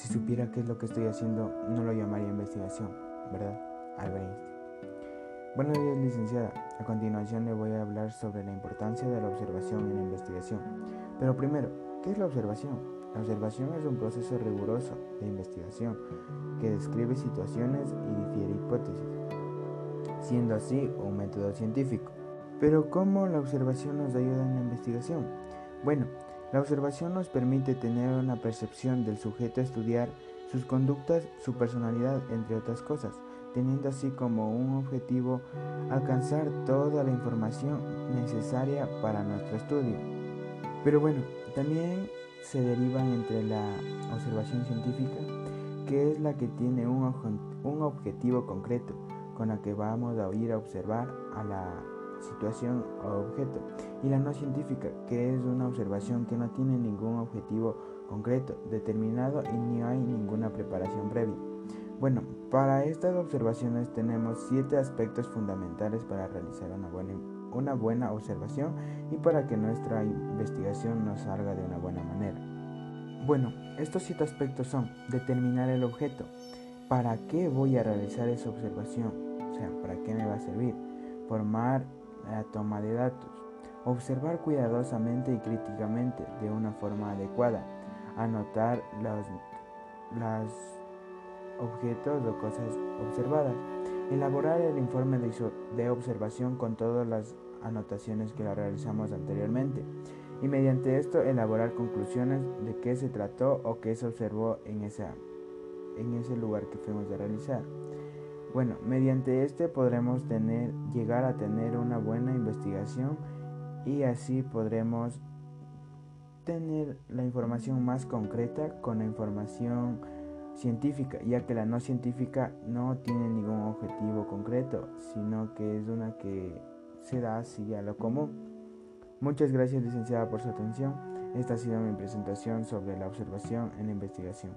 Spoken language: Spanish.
si supiera qué es lo que estoy haciendo, no lo llamaría investigación, ¿verdad? Albert Einstein. Buenos días, licenciada. A continuación le voy a hablar sobre la importancia de la observación en la investigación. Pero primero, ¿qué es la observación? La observación es un proceso riguroso de investigación que describe situaciones y difiere hipótesis, siendo así un método científico. Pero ¿cómo la observación nos ayuda en la investigación? Bueno, la observación nos permite tener una percepción del sujeto a estudiar, sus conductas, su personalidad, entre otras cosas, teniendo así como un objetivo alcanzar toda la información necesaria para nuestro estudio. Pero bueno, también se derivan entre la observación científica, que es la que tiene un, objetivo concreto, con la que vamos a ir a observar a la situación o objeto, y la no científica, que es una observación que no tiene ningún objetivo concreto, determinado y ni hay ninguna preparación previa. Bueno, para estas observaciones tenemos siete aspectos fundamentales para realizar una buena, una buena observación y para que nuestra investigación nos salga de una buena manera. Bueno, estos siete aspectos son determinar el objeto, ¿para qué voy a realizar esa observación? O sea, ¿para qué me va a servir? Formar la toma de datos. Observar cuidadosamente y críticamente de una forma adecuada. Anotar los, objetos o cosas observadas. Elaborar el informe de, de observación con todas las anotaciones que la realizamos anteriormente. Y mediante esto elaborar conclusiones de qué se trató o qué se observó en, esa, en ese lugar que fuimos a realizar. Bueno, mediante este podremos tener, llegar a tener una buena investigación y así podremos tener la información más concreta con la información científica, ya que la no científica no tiene ningún objetivo concreto, sino que es una que se da así a lo común. Muchas gracias licenciada por su atención. Esta ha sido mi presentación sobre la observación en la investigación.